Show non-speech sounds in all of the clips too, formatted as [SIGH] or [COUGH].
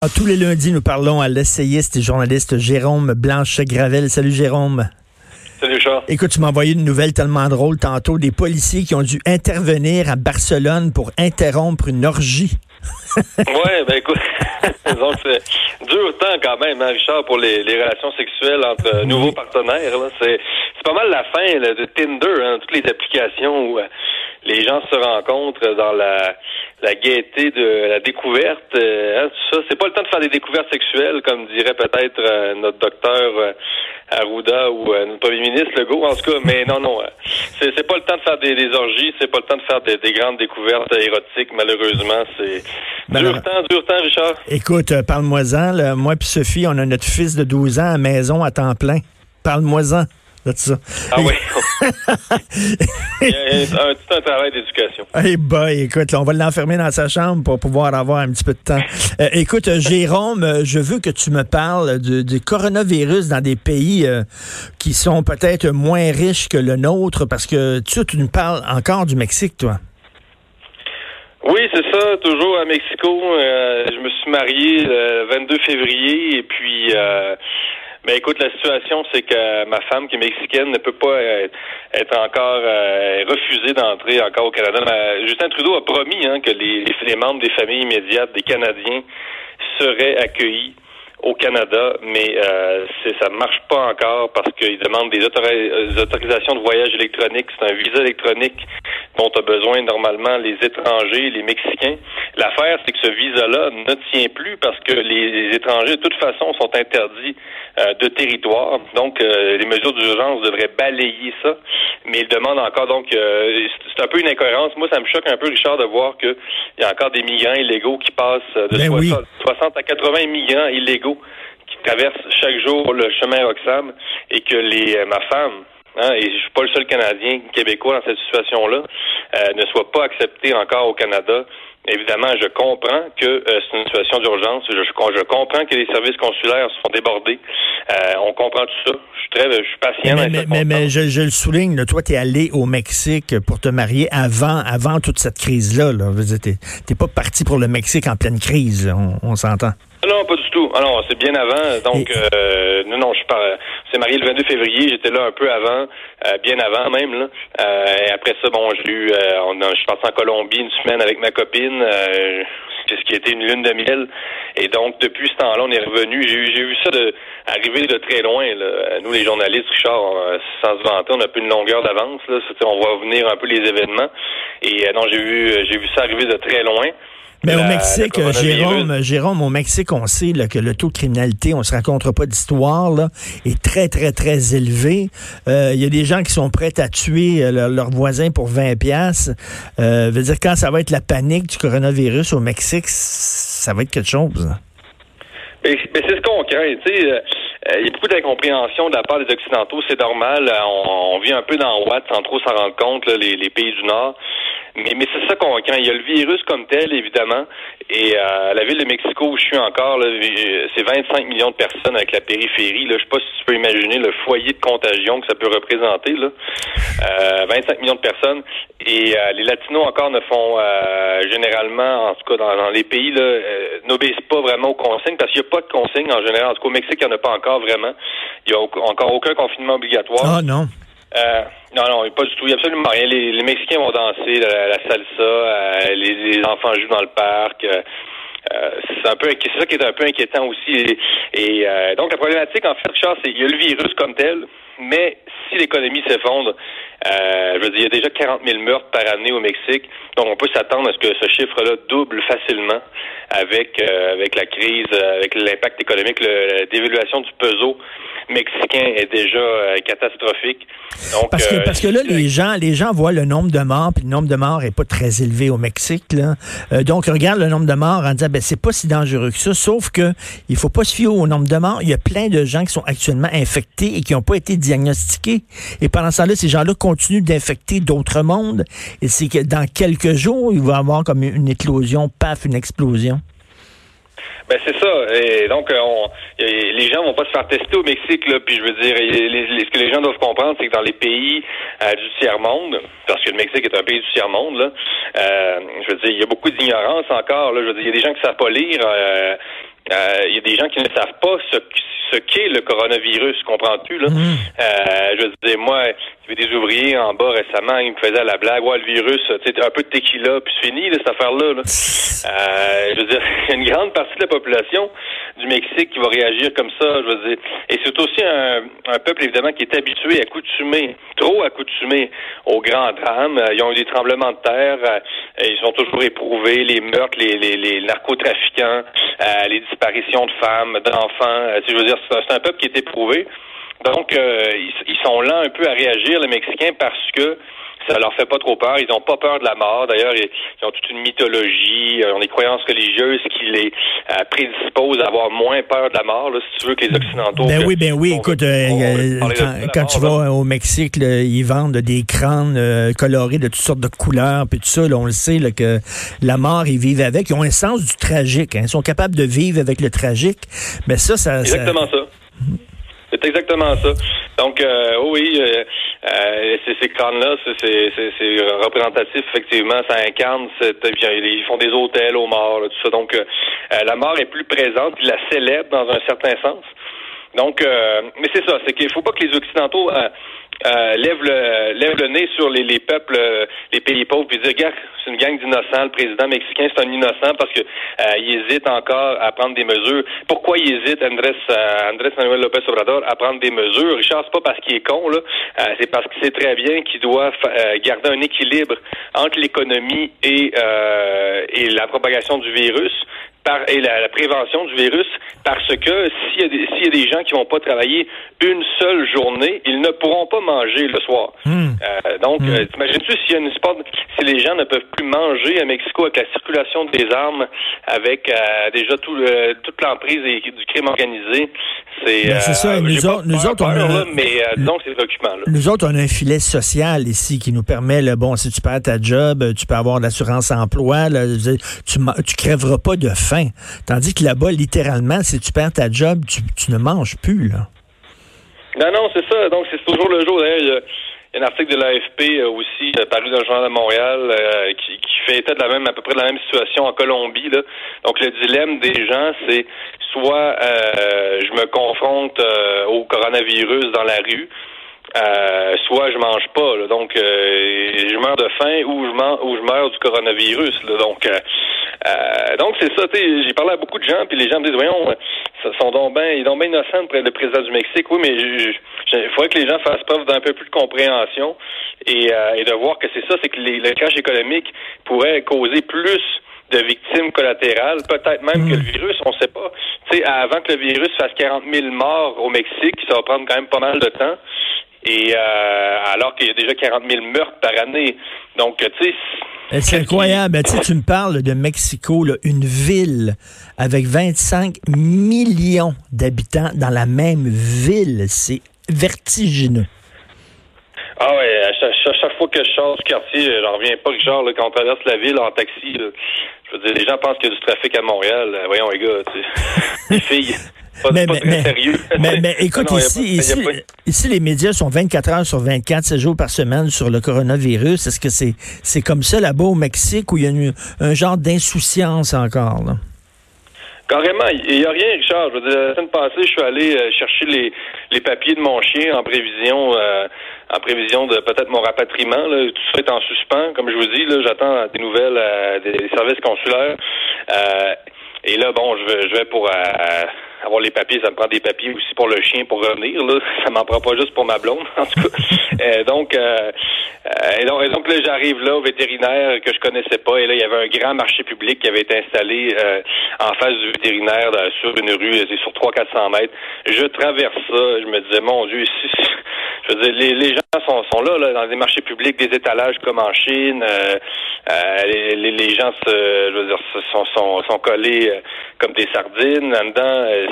Ah, tous les lundis, nous parlons à l'essayiste et journaliste Jérôme Blanchet-Gravel. Salut Jérôme. Salut Charles. Écoute, tu m'as envoyé une nouvelle tellement drôle tantôt. Des policiers qui ont dû intervenir à Barcelone pour interrompre une orgie. [LAUGHS] ouais, ben écoute, [LAUGHS] donc c'est dur temps quand même, hein, Richard, pour les, relations sexuelles entre nouveaux partenaires. C'est pas mal la fin de Tinder, hein, toutes les applications où euh, les gens se rencontrent dans la, la gaieté de la découverte. Euh, hein, ça, c'est pas le temps de faire des découvertes sexuelles, comme dirait peut-être euh, notre docteur euh, Arruda ou notre premier ministre Legault, en tout cas. Mais non, non, c'est, c'est pas le temps de faire des, orgies, c'est pas le temps de faire des, grandes découvertes érotiques. Malheureusement, c'est ben dur temps, dur temps, Richard. Écoute, parle-moi-en. Moi puis Sophie, on a notre fils de 12 ans à maison à temps plein. Parle-moi-en. Ah oui. [LAUGHS] Il y a un, tout un travail d'éducation. Hey boy, écoute, on va l'enfermer dans sa chambre pour pouvoir avoir un petit peu de temps. [LAUGHS] Euh, écoute, euh, Jérôme, euh, je veux que tu me parles du, coronavirus dans des pays qui sont peut-être moins riches que le nôtre, parce que tu, tu nous parles encore du Mexique, toi. Oui, c'est ça, toujours à Mexico. je me suis marié le 22 février et puis mais écoute, la situation, c'est que ma femme, qui est mexicaine, ne peut pas être, encore euh, refusée d'entrer encore au Canada. Justin Trudeau a promis hein, que les membres des familles immédiates des Canadiens seraient accueillis au Canada, mais euh, ça ne marche pas encore parce qu'ils demandent des, autorisations de voyage électronique. C'est un visa électronique dont a besoin normalement les étrangers, les Mexicains. L'affaire, c'est que ce visa-là ne tient plus parce que les, étrangers, de toute façon, sont interdits euh, de territoire. Donc, euh, les mesures d'urgence devraient balayer ça. Mais ils demandent encore, donc, euh, c'est un peu une incohérence. Moi, ça me choque un peu, Richard, de voir qu'il y a encore des migrants illégaux qui passent de 60, ben à 80 migrants illégaux qui traversent chaque jour le chemin Roxham et que les ma femme Hein, et je suis pas le seul Canadien québécois dans cette situation-là, euh, ne soit pas accepté encore au Canada. Évidemment, je comprends que euh, c'est une situation d'urgence. Je, je, comprends que les services consulaires sont débordés. Euh, on comprend tout ça. Je suis très, je suis patient. Mais, mais, mais, je, je, le souligne. toi, tu es allé au Mexique pour te marier avant, avant toute cette crise-là. Là. Tu n'es pas parti pour le Mexique en pleine crise. On, on s'entend. Non, pas du tout. Alors, c'est bien avant. Donc, euh, non, non, je suis pas. C'est marié le 22 février. J'étais là un peu avant, euh, bien avant même. Là. Euh, et après ça, bon, j'ai eu. on je suis parti en Colombie une semaine avec ma copine. c'est ce qui était une lune de miel. Et donc, depuis ce temps-là, on est revenu. J'ai, vu ça de, arriver de très loin. Là. Nous, les journalistes, Richard, sans se vanter, on a peu une longueur d'avance. Là. On va venir un peu les événements. Et non, j'ai vu, j'ai vu ça arriver de très loin. Mais au Mexique, Jérôme, Jérôme, au Mexique, on sait que le taux de criminalité, on se raconte pas d'histoire, là, est très, très, très élevé. Euh, il y a des gens qui sont prêts à tuer euh, leurs voisins pour 20 pièces. Euh, veut dire quand ça va être la panique du coronavirus au Mexique, ça va être quelque chose. Mais, c'est ce qu'on craint, tu sais. Euh, il y a beaucoup d'incompréhension de la part des Occidentaux, c'est normal. On, vit un peu dans Watt sans trop s'en rendre compte, les, les, pays du Nord. Mais, mais c'est ça qu'on craint. Il y a le virus comme tel, évidemment. Et euh, la ville de Mexico où je suis encore, c'est 25 millions de personnes avec la périphérie. Là. Je sais pas si tu peux imaginer le foyer de contagion que ça peut représenter. Là. Euh, 25 millions de personnes. Et euh, les Latinos encore ne font euh, généralement, en tout cas dans, les pays, euh, n'obéissent pas vraiment aux consignes parce qu'il n'y a pas de consignes en général. En tout cas, au Mexique, il n'y en a pas encore vraiment. Il n'y a encore aucun confinement obligatoire. Ah non. Euh, non, non, pas du tout. A absolument rien. Les, Mexicains vont danser la, salsa, euh, les, enfants jouent dans le parc. Euh, c'est un peu c'est ça qui est un peu inquiétant aussi. Et, donc la problématique, en fait, Richard, c'est qu'il y a le virus comme tel, Mais si l'économie s'effondre, euh, je veux dire, il y a déjà 40 000 meurtres par année au Mexique, donc on peut s'attendre à ce que ce chiffre-là double facilement avec euh, avec la crise, avec l'impact économique, la dévaluation du peso mexicain est déjà euh, catastrophique. Donc, parce que euh, parce que là les gens les gens voient le nombre de morts puis le nombre de morts est pas très élevé au Mexique là. donc regarde le nombre de morts en disant ben c'est pas si dangereux que ça sauf que il faut pas se fier au nombre de morts, il y a plein de gens qui sont actuellement infectés et qui n'ont pas été diagnostiqués et pendant ce temps-là ces gens-là continuent d'infecter d'autres mondes. Et c'est que dans quelques jours, il va y avoir comme une éclosion, paf, une explosion. Ben c'est ça. Et donc, on, les gens vont pas se faire tester au Mexique là. Puis je veux dire, ce que les gens doivent comprendre, c'est que dans les pays euh, du tiers monde, parce que le Mexique est un pays du tiers monde, là, euh, je veux dire, il y a beaucoup d'ignorance encore. Là, je veux dire, il y a des gens qui savent pas lire. Euh, euh, il y a des gens qui ne savent pas ce, ce qu'est le coronavirus, comprends-tu, là? Mm. Euh, je veux dire, moi, il y avait des ouvriers en bas récemment, ils me faisaient la blague, ouais, le virus, tu un peu de tequila, puis c'est fini, cette affaire-là, là. [LAUGHS] Euh, je veux dire, [LAUGHS] il y a une grande partie de la population du Mexique qui va réagir comme ça, je veux dire. Et c'est aussi un, un, peuple, évidemment, qui est habitué, accoutumé, trop accoutumé aux grands drames. Ils ont eu des tremblements de terre, ils sont toujours éprouvés, les meurtres, les, les, les narcotrafiquants, les disparitions de femmes, d'enfants. Euh, je veux dire, c'est un peuple qui est éprouvé. Donc, euh, ils, sont lents un peu à réagir, les Mexicains, parce que ça leur fait pas trop peur. Ils n'ont pas peur de la mort. D'ailleurs, ils, ont toute une mythologie, euh, ont des croyances religieuses qui les prédisposent à avoir moins peur de la mort, si tu veux, que les Occidentaux. Ben oui, ben oui. Écoute, quand, tu vas au Mexique, ils vendent des crânes colorés de toutes sortes de couleurs, puis tout ça. on le sait que la mort, ils vivent avec. Ils ont un sens du tragique. Hein. Ils sont capables de vivre avec le tragique. Mais ça, ça. Exactement ça. C'est exactement ça. Donc, euh, oui, euh, euh, ces crânes-là, c'est représentatif, effectivement, ça incarne, ils font des hôtels aux morts, tout ça. Donc, la mort est plus présente, ils la célèbrent dans un certain sens. Donc, mais c'est ça, c'est qu'il faut pas que les Occidentaux euh, lève le lève le nez sur les, les peuples, euh, les pays pauvres, puis dire gars, c'est une gang d'innocents. Le président mexicain, c'est un innocent parce que euh, il hésite encore à prendre des mesures. Pourquoi il hésite, Andrés Andrés Manuel López Obrador, à prendre des mesures? Richard, c'est pas parce qu'il est con là, c'est parce qu'il sait très bien qu'il doit garder un équilibre entre l'économie et et la propagation du virus et la, prévention du virus parce que s'il y, a des, s'il y a des gens qui vont pas travailler une seule journée, ils ne pourront pas manger le soir. Hmm. Euh, donc, hmm. euh, t'imagines-tu s'il y a une sport, si les gens ne peuvent plus manger à Mexico avec la circulation des armes, avec euh, déjà tout toute l'emprise du crime organisé, c'est, ben, c'est ça. Nous, autres, nous autres, on a, mais donc préoccupant. Nous autres, on a un filet social ici qui nous permet, le bon, si tu perds ta job, tu peux avoir l'assurance emploi, là, tu, tu crèveras pas de faim. Tandis que là-bas, littéralement, si tu perds ta job, tu, ne manges plus, là. Non, non, c'est ça. Donc, c'est toujours le jour. D'ailleurs, un article de l'AFP euh, aussi euh, paru dans le journal de Montréal euh, qui, fait état de la même à peu près de la même situation en Colombie. Donc le dilemme des gens, c'est soit je me confronte au coronavirus dans la rue, euh, soit je mange pas, là, donc euh, je meurs de faim ou je meurs, ou je meurs du coronavirus. Là, donc euh, donc c'est ça. J'ai parlé à beaucoup de gens, puis les gens me disent voyons, sont donc bien, ils sont bien innocents près le président du Mexique. Oui, mais il faudrait que les gens fassent preuve d'un peu plus de compréhension et, et de voir que c'est ça, c'est que les, le crash économique pourrait causer plus de victimes collatérales, peut-être même que le hmm. virus, on ne sait pas. Tu sais, avant que le virus fasse 40 000 morts au Mexique, ça va prendre quand même pas mal de temps. Et euh, alors qu'il y a déjà 40 000 meurtres par année. Donc, tu sais... C'est incroyable. Tu, tu me parles de Mexico, là, une ville avec 25 millions d'habitants dans la même ville. C'est vertigineux. Ah ouais, à chaque, fois que je sors du quartier, j'en reviens pas, Richard, là, quand on traverse la ville en taxi, je veux dire, les gens pensent qu'il y a du trafic à Montréal. Voyons, les gars, tu sais, [LAUGHS] les filles, mais, mais, mais, écoute, [LAUGHS] ici, ici, les médias sont 24 heures sur 24, 7 jours par semaine sur le coronavirus. Est-ce que c'est c'est comme ça là-bas au Mexique où il y a un genre d'insouciance encore? Là? Carrément, il n'y a rien, Richard. Je veux dire, la semaine passée, je suis allé euh, chercher les, les papiers de mon chien en prévision euh, en prévision de peut-être mon rapatriement. Là. Tout ça est en suspens. Comme je vous dis, là, j'attends des nouvelles euh, des, services consulaires. et là, bon, je vais, je vais pour avoir les papiers, ça me prend des papiers aussi pour le chien pour revenir. Là. [LAUGHS] Ça m'en prend pas juste pour ma blonde, [LAUGHS] en tout cas. Euh, donc, euh, et donc, et donc là, j'arrive là au vétérinaire que je connaissais pas. Et là, il y avait un grand marché public qui avait été installé en face du vétérinaire sur une rue, c'est sur 300-400 mètres. Je traverse ça. Je me disais, mon Dieu, ici, je veux dire, les, les gens sont, sont là, là, dans des marchés publics, des étalages comme en Chine. les, les, gens se, je veux dire, sont, sont, sont collés comme des sardines. En dedans,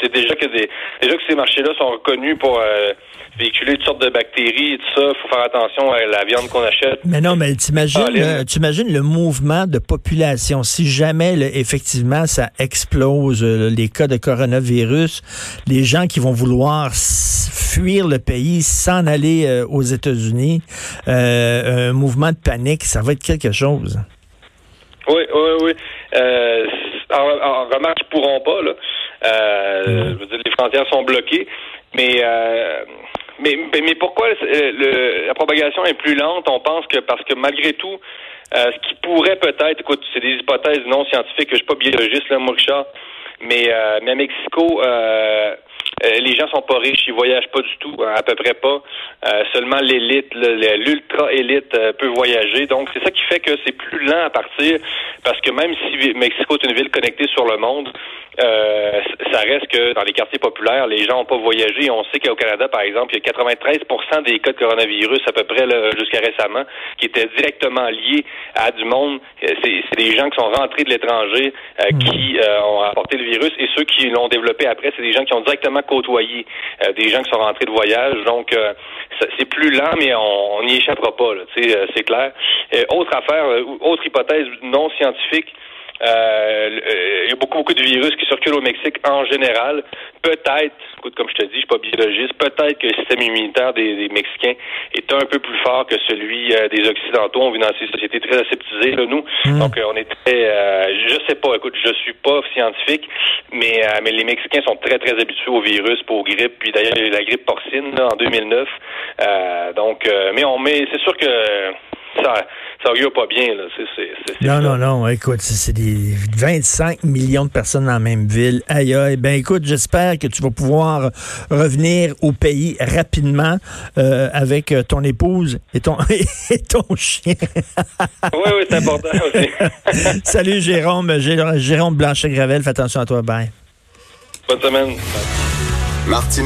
c'est déjà que des, déjà que ces marchés-là sont reconnus pour euh, véhiculer toutes sortes de bactéries et tout ça. Il faut faire attention à la viande qu'on achète. Mais non, mais t'imagines, euh, tu imagines le mouvement de population. Si jamais, effectivement, ça explose, euh, les cas de coronavirus, les gens qui vont vouloir fuir le pays, s'en aller aux États-Unis, un mouvement de panique, ça va être quelque chose. Oui, oui, oui. en, remarque, ils pourront pas, là. Euh, les frontières sont bloquées. Mais, euh, mais, mais pourquoi le, la propagation est plus lente? On pense que parce que malgré tout, euh, ce qui pourrait peut-être, écoute, c'est des hypothèses non scientifiques, je suis pas biologiste, là, moi, Richard, mais, euh, mais à Mexico, euh, euh, les gens sont pas riches, ils voyagent pas du tout, hein, à peu près pas. Euh, seulement l'élite, l'ultra élite euh, peut voyager. Donc c'est ça qui fait que c'est plus lent à partir, parce que même si Mexico est une ville connectée sur le monde, ça reste que dans les quartiers populaires, les gens n'ont pas voyagé. On sait qu'au Canada, par exemple, il y a 93% des cas de coronavirus à peu près jusqu'à récemment qui étaient directement liés à du monde. C'est des gens qui sont rentrés de l'étranger hmm. qui ont apporté le virus et ceux qui l'ont développé après, c'est des gens qui ont directement côtoyer euh, des gens qui sont rentrés de voyage. Donc, euh, c'est plus lent, mais on n'y échappera pas. Euh, c'est clair. autre affaire, autre hypothèse non scientifique. Euh, il y a beaucoup, beaucoup de virus qui circulent au Mexique en général. Peut-être, écoute, comme je te dis, je suis pas biologiste, peut-être que le système immunitaire des, Mexicains est un peu plus fort que celui euh, des Occidentaux. On vit dans ces sociétés très aseptisées, là, nous. Hmm. Donc, euh, on est très, je sais pas, écoute, je suis pas scientifique, mais, mais les Mexicains sont très, très habitués au virus, pour aux grippes, puis d'ailleurs, la grippe porcine, là, en 2009. donc, mais on met, c'est sûr que ça, ça augure pas bien. Là. non, non, non. Écoute, c'est des 25 millions de personnes dans la même ville. Aïe, aïe. Ben, écoute, j'espère que tu vas pouvoir revenir au pays rapidement euh, avec euh, ton épouse et ton, [LAUGHS] et ton chien. oui, oui, c'est important aussi. [LAUGHS] Salut, Jérôme. Jérôme Blanchet-Gravel. Fais attention à toi. Bye. Bonne semaine.